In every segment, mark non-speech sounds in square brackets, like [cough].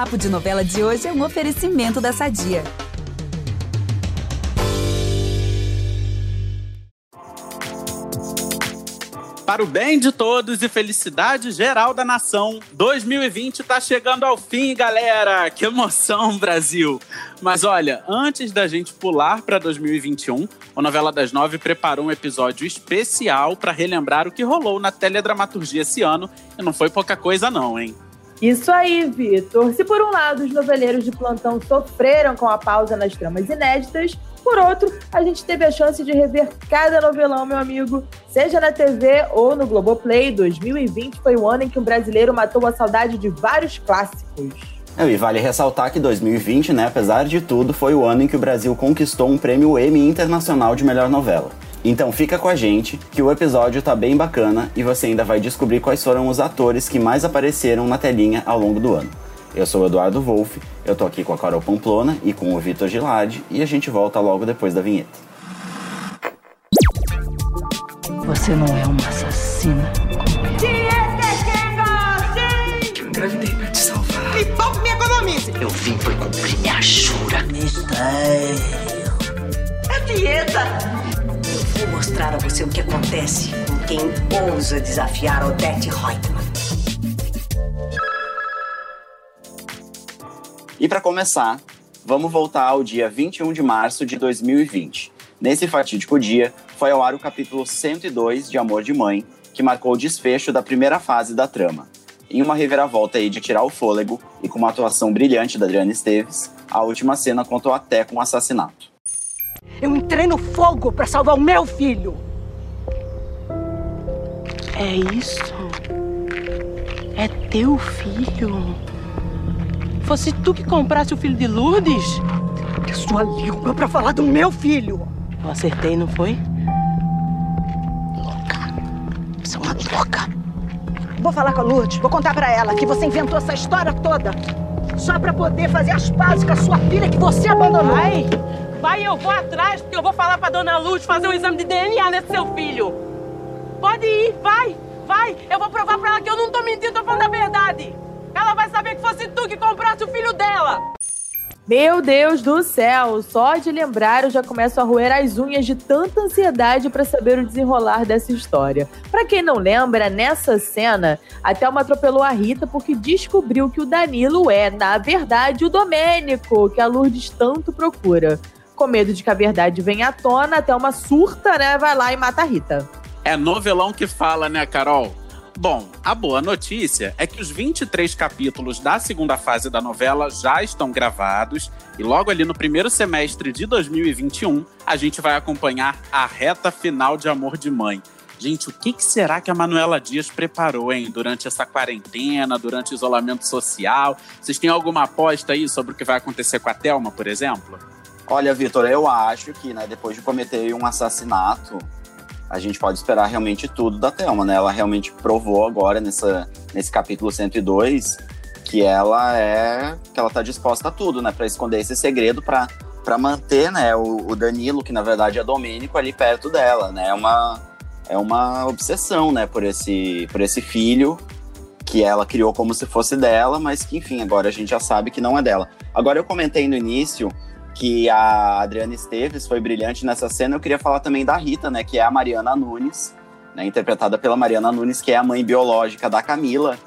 Papo de Novela de hoje é um oferecimento da Sadia. Para o bem de todos e felicidade geral da nação, 2020 está chegando ao fim, galera! Que emoção, Brasil! Mas olha, antes da gente pular para 2021, o Novela das Nove preparou um episódio especial para relembrar o que rolou na teledramaturgia esse ano, e não foi pouca coisa não, hein? Isso aí, Vitor. Se por um lado os noveleiros de plantão sofreram com a pausa nas tramas inéditas, por outro, a gente teve a chance de rever cada novelão, meu amigo. Seja na TV ou no Globoplay, 2020 foi o ano em que um brasileiro matou a saudade de vários clássicos. É, e vale ressaltar que 2020, né, apesar de tudo, foi o ano em que o Brasil conquistou um prêmio Emmy Internacional de Melhor Novela. Então fica com a gente, que o episódio tá bem bacana e você ainda vai descobrir quais foram os atores que mais apareceram na telinha ao longo do ano. Eu sou o Eduardo Wolff, eu tô aqui com a Carol Pamplona e com o Vitor Gilardi e a gente volta logo depois da vinheta. Você não é uma assassina como eu. Eu engravidei pra te salvar. Me poupe me economize. Eu vim foi cumprir minha jura. Mistério. É dieta vou mostrar a você o que acontece com quem ousa desafiar Odette Reutemann. E para começar, vamos voltar ao dia 21 de março de 2020. Nesse fatídico dia, foi ao ar o capítulo 102 de Amor de Mãe, que marcou o desfecho da primeira fase da trama. Em uma reviravolta aí de tirar o fôlego e com uma atuação brilhante da Adriana Esteves, a última cena contou até com o assassinato. Eu entrei no fogo para salvar o meu filho. É isso? É teu filho? Fosse tu que comprasse o filho de Lourdes? Que sua língua para falar do meu filho. Eu acertei, não foi? Louca. Você é uma louca. Vou falar com a Lourdes, vou contar para ela que você inventou essa história toda só para poder fazer as pazes com a sua filha que você abandonou. Vai! Vai, eu vou atrás, porque eu vou falar pra dona Luz fazer um exame de DNA nesse seu filho. Pode ir, vai, vai. Eu vou provar pra ela que eu não tô mentindo, tô falando a verdade. Ela vai saber que fosse tu que comprasse o filho dela. Meu Deus do céu, só de lembrar eu já começo a roer as unhas de tanta ansiedade para saber o desenrolar dessa história. Para quem não lembra, nessa cena, a Thelma atropelou a Rita porque descobriu que o Danilo é, na verdade, o Domênico, que a Lourdes tanto procura com medo de que a verdade venha à tona, até uma surta, né? Vai lá e mata a Rita. É novelão que fala, né, Carol? Bom, a boa notícia é que os 23 capítulos da segunda fase da novela já estão gravados e logo ali no primeiro semestre de 2021 a gente vai acompanhar a reta final de Amor de Mãe. Gente, o que, será que a Manuela Dias preparou, hein, durante essa quarentena, durante o isolamento social? Vocês têm alguma aposta aí sobre o que vai acontecer com a Thelma, por exemplo? Olha, Vitor, eu acho que, né, depois de cometer um assassinato, a gente pode esperar realmente tudo da Thelma, né? Ela realmente provou agora nessa, nesse capítulo 102 que ela é que ela tá disposta a tudo, né, para esconder esse segredo para para manter, né, o, o, Danilo, que na verdade é Domênico ali perto dela, né? É uma é uma obsessão, né, por esse por esse filho que ela criou como se fosse dela, mas que enfim, agora a gente já sabe que não é dela. Agora eu comentei no início que a Adriana Esteves foi brilhante nessa cena. Eu queria falar também da Rita, né, que é a Mariana Nunes, né, interpretada pela Mariana Nunes, que é a mãe biológica da Camila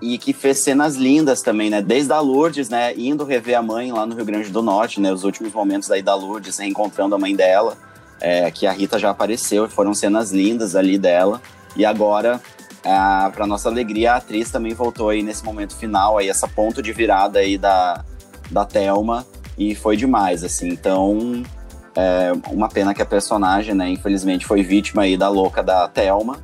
e que fez cenas lindas também, né, desde a Lourdes, né, indo rever a mãe lá no Rio Grande do Norte, né, os últimos momentos aí da Lourdes, reencontrando a mãe dela, é, que a Rita já apareceu e foram cenas lindas ali dela. E agora, é, para nossa alegria, a atriz também voltou aí nesse momento final, aí essa ponto de virada aí da, da Thelma, e foi demais, assim. Então, é uma pena que a personagem, né, infelizmente foi vítima aí da louca da Thelma.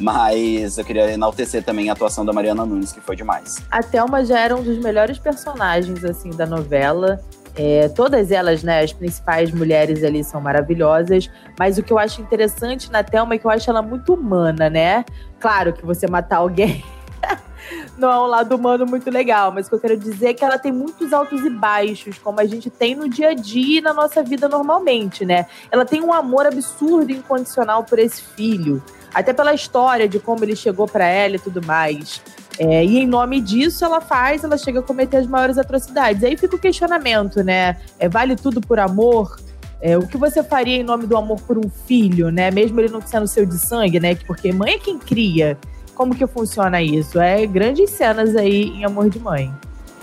Mas eu queria enaltecer também a atuação da Mariana Nunes, que foi demais. A Thelma já era um dos melhores personagens, assim, da novela. É, todas elas, né, as principais mulheres ali são maravilhosas, mas o que eu acho interessante na Thelma é que eu acho ela muito humana, né? Claro que você matar alguém não é um lado humano muito legal, mas o que eu quero dizer é que ela tem muitos altos e baixos, como a gente tem no dia a dia e na nossa vida normalmente, né? Ela tem um amor absurdo e incondicional por esse filho, até pela história de como ele chegou para ela e tudo mais. É, e em nome disso, ela faz, ela chega a cometer as maiores atrocidades. Aí fica o questionamento, né? É, vale tudo por amor? É, o que você faria em nome do amor por um filho, né? Mesmo ele não sendo seu de sangue, né? Porque mãe é quem cria. Como que funciona isso? É grandes cenas aí em Amor de Mãe.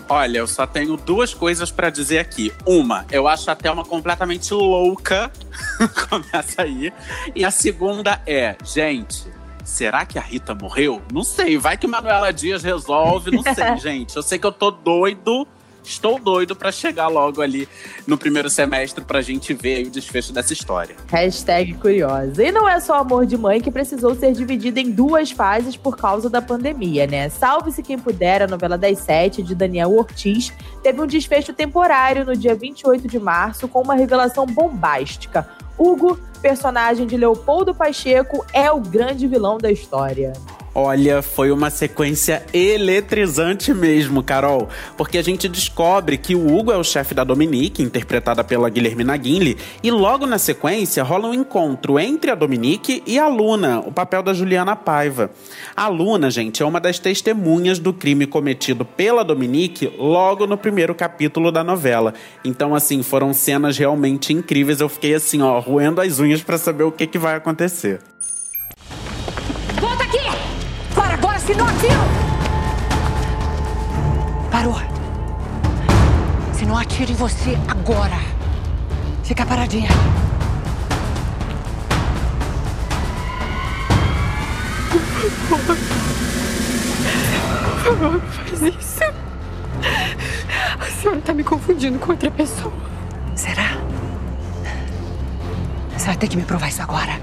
Olha, eu só tenho duas coisas para dizer aqui. Uma, eu acho a Thelma completamente louca. [laughs] Começa aí. E a segunda é, gente, será que a Rita morreu? Não sei. Vai que Manuela Dias resolve, não sei, [laughs] gente. Eu sei que eu tô doido Estou doido para chegar logo ali no primeiro semestre pra gente ver o desfecho dessa história. Hashtag curiosa. E não é só Amor de Mãe que precisou ser dividido em duas fases por causa da pandemia, né? Salve-se Quem Puder, a novela das sete, de Daniel Ortiz, teve um desfecho temporário no dia 28 de março com uma revelação bombástica. Hugo, personagem de Leopoldo Pacheco, é o grande vilão da história. Olha, foi uma sequência eletrizante mesmo, Carol. Porque a gente descobre que o Hugo é o chefe da Dominique, interpretada pela Guilhermina Guinle, e logo na sequência rola um encontro entre a Dominique e a Luna, o papel da Juliana Paiva. A Luna, gente, é uma das testemunhas do crime cometido pela Dominique logo no primeiro capítulo da novela. Então, assim, foram cenas realmente incríveis. Eu fiquei assim, ó, roendo as unhas para saber o que, que vai acontecer. Se não atiro! Parou. Se não atiro em você agora. Fica paradinha. Por favor. Por favor, não faz isso. A senhora tá me confundindo com outra pessoa. Ter que me provar isso agora.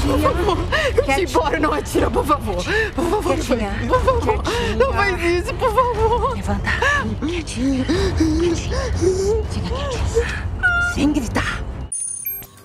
Por favor, eu embora, não atira, por favor. Por favor, Quietinha. por favor. Quietinha. Não faz isso, por favor. Levanta. Quietinha. Quietinha. Fica quietinha. Sem gritar.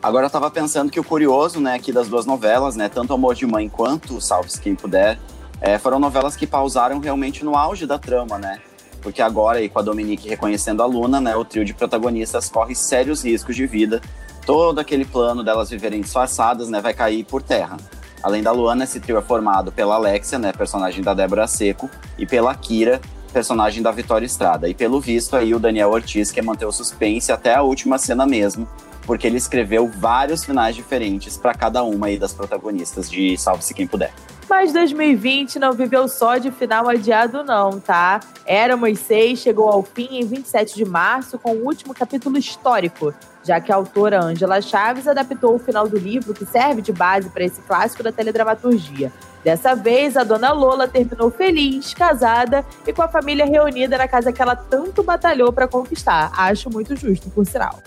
Agora eu tava pensando que o curioso, né, aqui das duas novelas, né, tanto Amor de Mãe quanto Salve-se Quem Puder, é, foram novelas que pausaram realmente no auge da trama, né? Porque agora, aí, com a Dominique reconhecendo a Luna, né, o trio de protagonistas corre sérios riscos de vida todo aquele plano delas viverem disfarçadas, né, vai cair por terra. Além da Luana, esse trio é formado pela Alexia, né, personagem da Débora Seco, e pela Kira, personagem da Vitória Estrada. E pelo visto aí o Daniel Ortiz quer manter o suspense até a última cena mesmo, porque ele escreveu vários finais diferentes para cada uma aí das protagonistas de Salve-se Quem Puder. Mas 2020 não viveu só de final adiado, não, tá? Éramos seis chegou ao fim em 27 de março com o último capítulo histórico, já que a autora Angela Chaves adaptou o final do livro que serve de base para esse clássico da teledramaturgia. Dessa vez, a dona Lola terminou feliz, casada e com a família reunida na casa que ela tanto batalhou para conquistar. Acho muito justo, por sinal.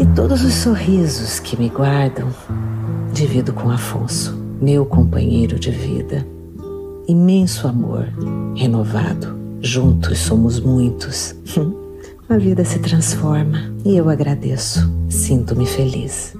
E todos os sorrisos que me guardam, divido com Afonso, meu companheiro de vida. Imenso amor, renovado. Juntos somos muitos. [laughs] A vida se transforma e eu agradeço. Sinto-me feliz.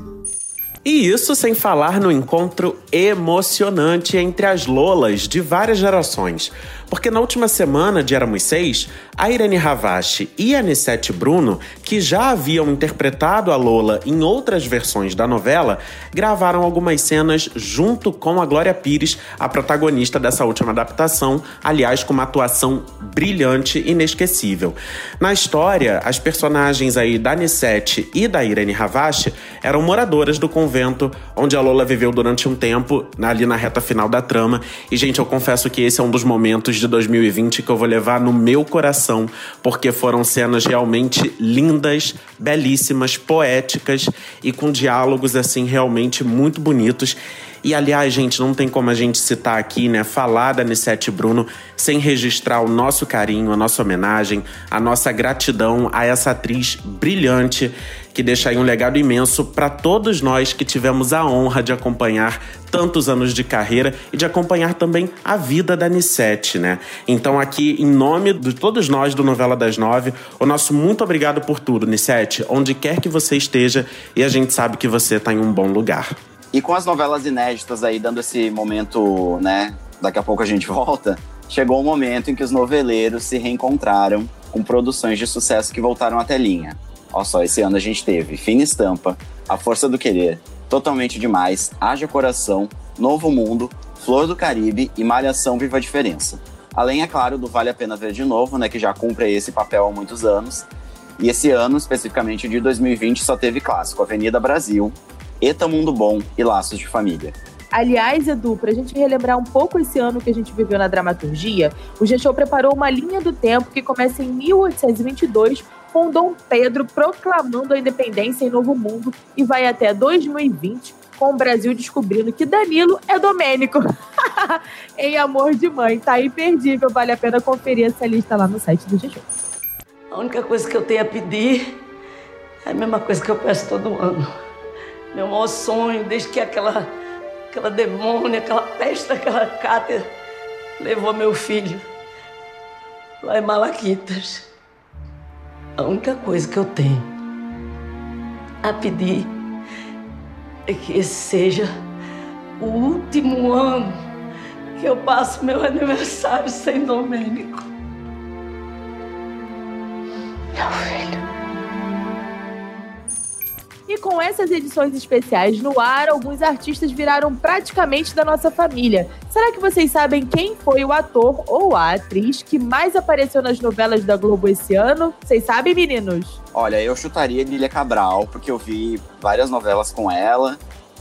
E isso sem falar no encontro emocionante entre as Lolas de várias gerações. Porque na última semana de Éramos Seis, a Irene Ravache e a Anissete Bruno, que já haviam interpretado a Lola em outras versões da novela, gravaram algumas cenas junto com a Glória Pires, a protagonista dessa última adaptação, aliás, com uma atuação brilhante e inesquecível. Na história, as personagens aí da Anissete e da Irene Ravache eram moradoras do convento onde a Lola viveu durante um tempo, ali na reta final da trama. E, gente, eu confesso que esse é um dos momentos de 2020 que eu vou levar no meu coração, porque foram cenas realmente lindas, belíssimas, poéticas e com diálogos assim realmente muito bonitos. E aliás, gente, não tem como a gente citar aqui, né, falar da Anissete Bruno sem registrar o nosso carinho, a nossa homenagem, a nossa gratidão a essa atriz brilhante que deixa aí um legado imenso para todos nós que tivemos a honra de acompanhar tantos anos de carreira e de acompanhar também a vida da Anissete, né? Então aqui, em nome de todos nós do Novela das Nove, o nosso muito obrigado por tudo, Anissete, onde quer que você esteja e a gente sabe que você está em um bom lugar. E com as novelas inéditas aí dando esse momento, né? Daqui a pouco a gente [laughs] volta. Chegou o momento em que os noveleiros se reencontraram com produções de sucesso que voltaram à telinha. Olha só, esse ano a gente teve Fina Estampa, A Força do Querer, Totalmente Demais, Haja Coração, Novo Mundo, Flor do Caribe e Malhação Viva a Diferença. Além, é claro, do Vale a Pena Ver de Novo, né, que já cumpre esse papel há muitos anos. E esse ano, especificamente de 2020, só teve clássico Avenida Brasil, Eta Mundo Bom e Laços de Família. Aliás, Edu, para a gente relembrar um pouco esse ano que a gente viveu na dramaturgia, o G-Show preparou uma linha do tempo que começa em 1822 com Dom Pedro proclamando a independência em Novo Mundo e vai até 2020 com o Brasil descobrindo que Danilo é Domênico. [laughs] em Amor de Mãe. Tá imperdível, vale a pena conferir essa lista lá no site do G-Show. A única coisa que eu tenho a pedir é a mesma coisa que eu peço todo ano. Meu maior sonho, desde que aquela, aquela demônia, aquela peste, aquela cátia levou meu filho lá em Malaquitas. A única coisa que eu tenho a pedir é que esse seja o último ano que eu passo meu aniversário sem Domênico. Meu filho. E com essas edições especiais no ar, alguns artistas viraram praticamente da nossa família. Será que vocês sabem quem foi o ator ou a atriz que mais apareceu nas novelas da Globo esse ano? Vocês sabem, meninos? Olha, eu chutaria Lília Cabral, porque eu vi várias novelas com ela.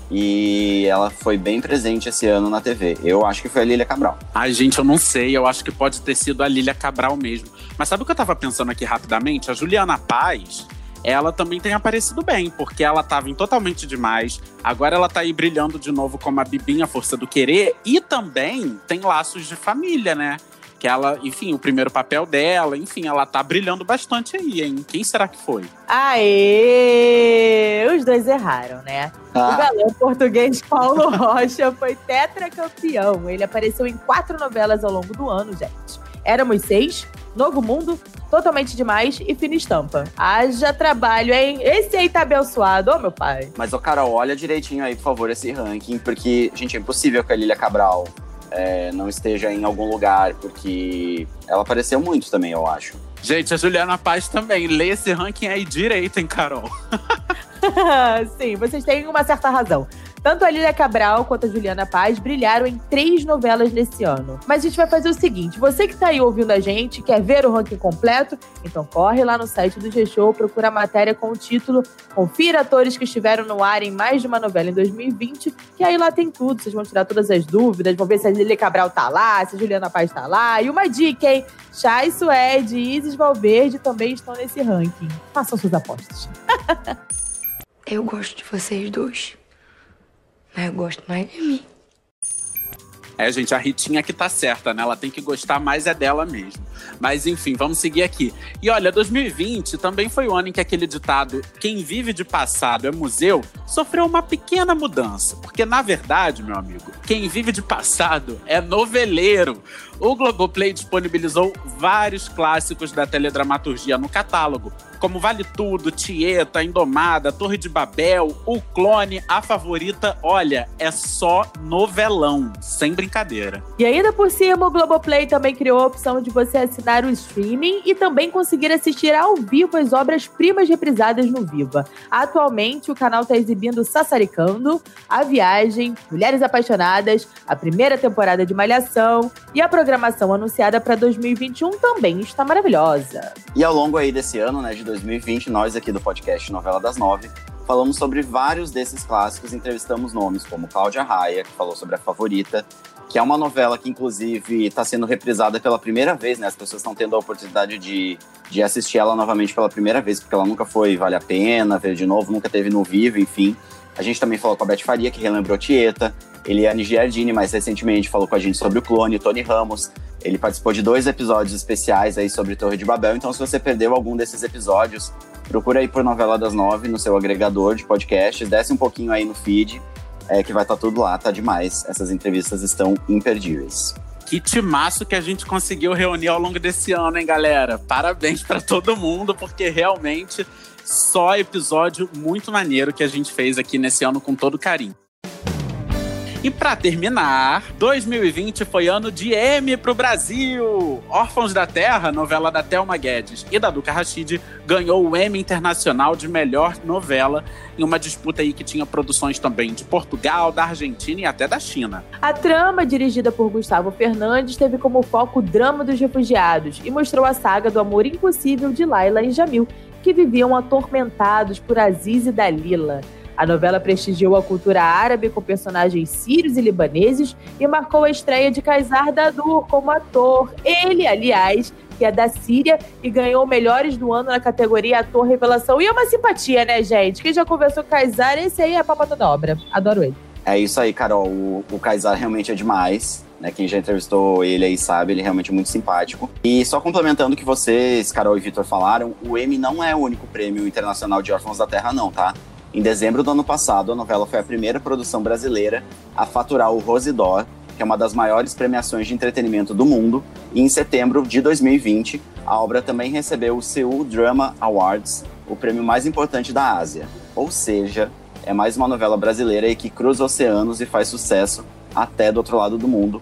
E ela foi bem presente esse ano na TV. Eu acho que foi a Lília Cabral. Ai, gente, eu não sei. Eu acho que pode ter sido a Lília Cabral mesmo. Mas sabe o que eu tava pensando aqui rapidamente? A Juliana Paz, ela também tem aparecido bem, porque ela tava em Totalmente Demais. Agora ela tá aí brilhando de novo como a Bibinha Força do Querer. E também tem laços de família, né? Que ela, enfim, o primeiro papel dela, enfim, ela tá brilhando bastante aí, hein? Quem será que foi? Aê! Os dois erraram, né? Ah. O galã português Paulo [laughs] Rocha foi tetracampeão. Ele apareceu em quatro novelas ao longo do ano, gente. Éramos seis, Novo Mundo, Totalmente Demais e Fina Estampa. Haja trabalho, hein? Esse aí tá abençoado, ô oh, meu pai. Mas, ô oh, Carol, olha direitinho aí, por favor, esse ranking, porque, gente, é impossível que a Lília Cabral é, não esteja em algum lugar, porque ela apareceu muito também, eu acho. Gente, a Juliana Paz também. Lê esse ranking aí direito, hein, Carol? [laughs] Sim, vocês têm uma certa razão. Tanto a Lília Cabral quanto a Juliana Paz brilharam em três novelas nesse ano. Mas a gente vai fazer o seguinte: você que tá aí ouvindo a gente, quer ver o ranking completo? Então corre lá no site do G-Show, procura a matéria com o título Confira atores que estiveram no ar em mais de uma novela em 2020, que aí lá tem tudo. Vocês vão tirar todas as dúvidas, vão ver se a Lília Cabral tá lá, se a Juliana Paz tá lá. E uma dica, hein? Chay Suede e Isis Valverde também estão nesse ranking. Façam suas apostas. [laughs] Eu gosto de vocês dois. Mas eu gosto mais de mim. É, gente, a Ritinha que tá certa, né? Ela tem que gostar mais é dela mesmo. Mas enfim, vamos seguir aqui. E olha, 2020 também foi o ano em que aquele ditado quem vive de passado é museu sofreu uma pequena mudança. Porque na verdade, meu amigo, quem vive de passado é noveleiro. O Globoplay disponibilizou vários clássicos da teledramaturgia no catálogo, como Vale Tudo, Tieta, Indomada, Torre de Babel, O Clone, A Favorita. Olha, é só novelão, sem brincadeira. E ainda por cima, o Globoplay também criou a opção de você assinar o streaming e também conseguir assistir ao vivo as obras-primas reprisadas no Viva. Atualmente, o canal está exibindo Sassaricando, A Viagem, Mulheres Apaixonadas, a primeira temporada de Malhação e a programação anunciada para 2021 também está maravilhosa. E ao longo aí desse ano, né, de 2020, nós aqui do podcast Novela das Nove falamos sobre vários desses clássicos, entrevistamos nomes como Cláudia Raia, que falou sobre a favorita, que é uma novela que, inclusive, está sendo reprisada pela primeira vez, né? As pessoas estão tendo a oportunidade de, de assistir ela novamente pela primeira vez, porque ela nunca foi Vale a Pena ver de novo, nunca teve no vivo, enfim. A gente também falou com a Beth Faria, que relembrou Tieta. A Giardini, mais recentemente falou com a gente sobre o clone, Tony Ramos. Ele participou de dois episódios especiais aí sobre Torre de Babel. Então, se você perdeu algum desses episódios, procura aí por Novela das Nove no seu agregador de podcasts, desce um pouquinho aí no feed, é, que vai estar tá tudo lá, tá demais. Essas entrevistas estão imperdíveis. Que timaço que a gente conseguiu reunir ao longo desse ano, hein, galera? Parabéns para todo mundo, porque realmente só episódio muito maneiro que a gente fez aqui nesse ano com todo carinho. E para terminar, 2020 foi ano de M pro Brasil. Órfãos da Terra, novela da Thelma Guedes e da Duca Rachid, ganhou o M Internacional de Melhor Novela em uma disputa aí que tinha produções também de Portugal, da Argentina e até da China. A trama, dirigida por Gustavo Fernandes, teve como foco o drama dos refugiados e mostrou a saga do amor impossível de Laila e Jamil, que viviam atormentados por Aziz e Dalila. A novela prestigiou a cultura árabe com personagens sírios e libaneses e marcou a estreia de Kaysar Dadur como ator. Ele, aliás, que é da Síria e ganhou melhores do ano na categoria Ator Revelação. E é uma simpatia, né, gente? Quem já conversou com Kaysar, esse aí é a papa toda obra. Adoro ele. É isso aí, Carol. O, o Kaysar realmente é demais. Né, quem já entrevistou ele aí sabe, ele é realmente muito simpático. E só complementando o que vocês, Carol e Vitor, falaram, o Emmy não é o único prêmio internacional de órfãos da Terra, não, tá? Em dezembro do ano passado, a novela foi a primeira produção brasileira a faturar o Rose d'Or, que é uma das maiores premiações de entretenimento do mundo, e em setembro de 2020, a obra também recebeu o Seoul Drama Awards, o prêmio mais importante da Ásia. Ou seja, é mais uma novela brasileira que cruza oceanos e faz sucesso até do outro lado do mundo.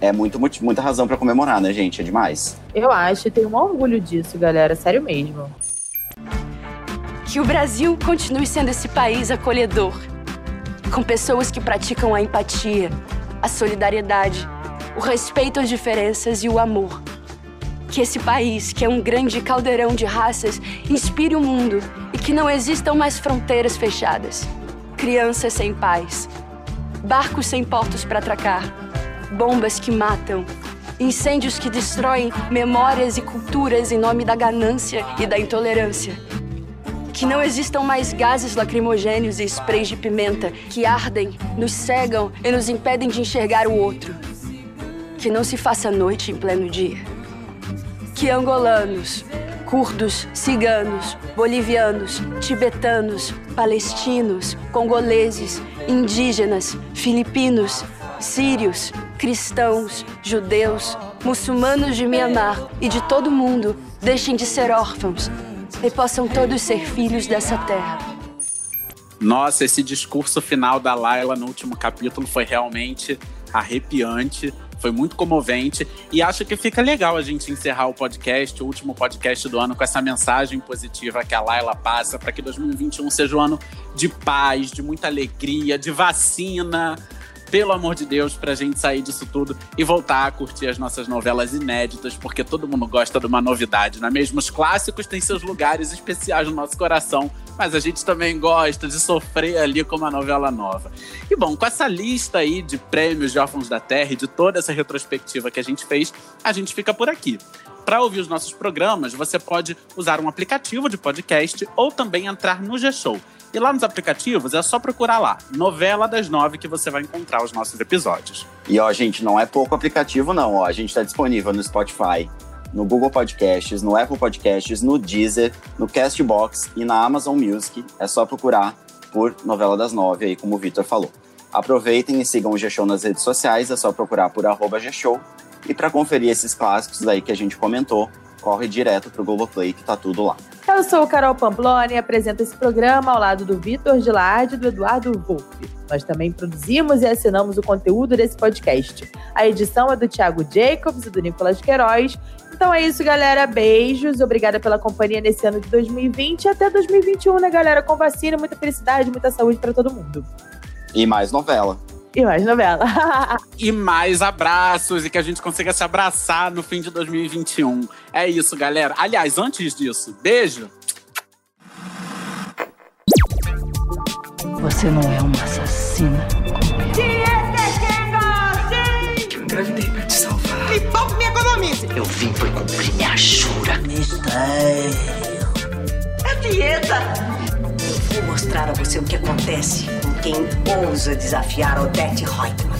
É muito, muita razão para comemorar, né, gente? É demais. Eu acho, tenho um orgulho disso, galera, sério mesmo que o Brasil continue sendo esse país acolhedor, com pessoas que praticam a empatia, a solidariedade, o respeito às diferenças e o amor. Que esse país, que é um grande caldeirão de raças, inspire o mundo e que não existam mais fronteiras fechadas. Crianças sem paz, barcos sem portos para atracar, bombas que matam, incêndios que destroem memórias e culturas em nome da ganância e da intolerância que não existam mais gases lacrimogêneos e sprays de pimenta que ardem, nos cegam e nos impedem de enxergar o outro. Que não se faça noite em pleno dia. Que angolanos, curdos, ciganos, bolivianos, tibetanos, palestinos, congoleses, indígenas, filipinos, sírios, cristãos, judeus, muçulmanos de Mianmar e de todo o mundo deixem de ser órfãos e possam todos ser filhos dessa terra. Nossa, esse discurso final da Laila no último capítulo foi realmente arrepiante, foi muito comovente e acho que fica legal a gente encerrar o podcast, o último podcast do ano, com essa mensagem positiva que a Laila passa para que 2021 seja um ano de paz, de muita alegria, de vacina pelo amor de Deus, pra gente sair disso tudo e voltar a curtir as nossas novelas inéditas, porque todo mundo gosta de uma novidade, não é mesmo? Os clássicos têm seus lugares especiais no nosso coração, mas a gente também gosta de sofrer ali com uma novela nova. E bom, com essa lista aí de prêmios de Órfãos da Terra e de toda essa retrospectiva que a gente fez, a gente fica por aqui. Para ouvir os nossos programas, você pode usar um aplicativo de podcast ou também entrar no G-Show. E lá nos aplicativos é só procurar lá, Novela das Nove, que você vai encontrar os nossos episódios. E ó, gente, não é pouco aplicativo, não. Ó, a gente está disponível no Spotify, no Google Podcasts, no Apple Podcasts, no Deezer, no Castbox e na Amazon Music. É só procurar por Novela das Nove, aí, como o Vitor falou. Aproveitem e sigam o G-Show nas redes sociais, é só procurar por arroba G-Show. E para conferir esses clássicos aí que a gente comentou, corre direto pro Globoplay que tá tudo lá. Eu sou Carol Pamploni e apresento esse programa ao lado do Vitor Gilardi e do Eduardo Wolff. Nós também produzimos e assinamos o conteúdo desse podcast. A edição é do Thiago Jacobs e do Nicolas Queiroz. Então é isso, galera. Beijos. Obrigada pela companhia nesse ano de 2020 e até 2021, né, galera? Com vacina, muita felicidade, muita saúde para todo mundo. E mais novela. E mais novela. [laughs] e mais abraços e que a gente consiga se abraçar no fim de 2021. É isso, galera. Aliás, antes disso, beijo. Você não é uma assassina. Eu engravidei pra te salvar. Me poupe me economize. Eu vim por cumprir minha jura. Mistério. É dieta. Vou mostrar a você o que acontece quem ousa desafiar Odette Reutemann.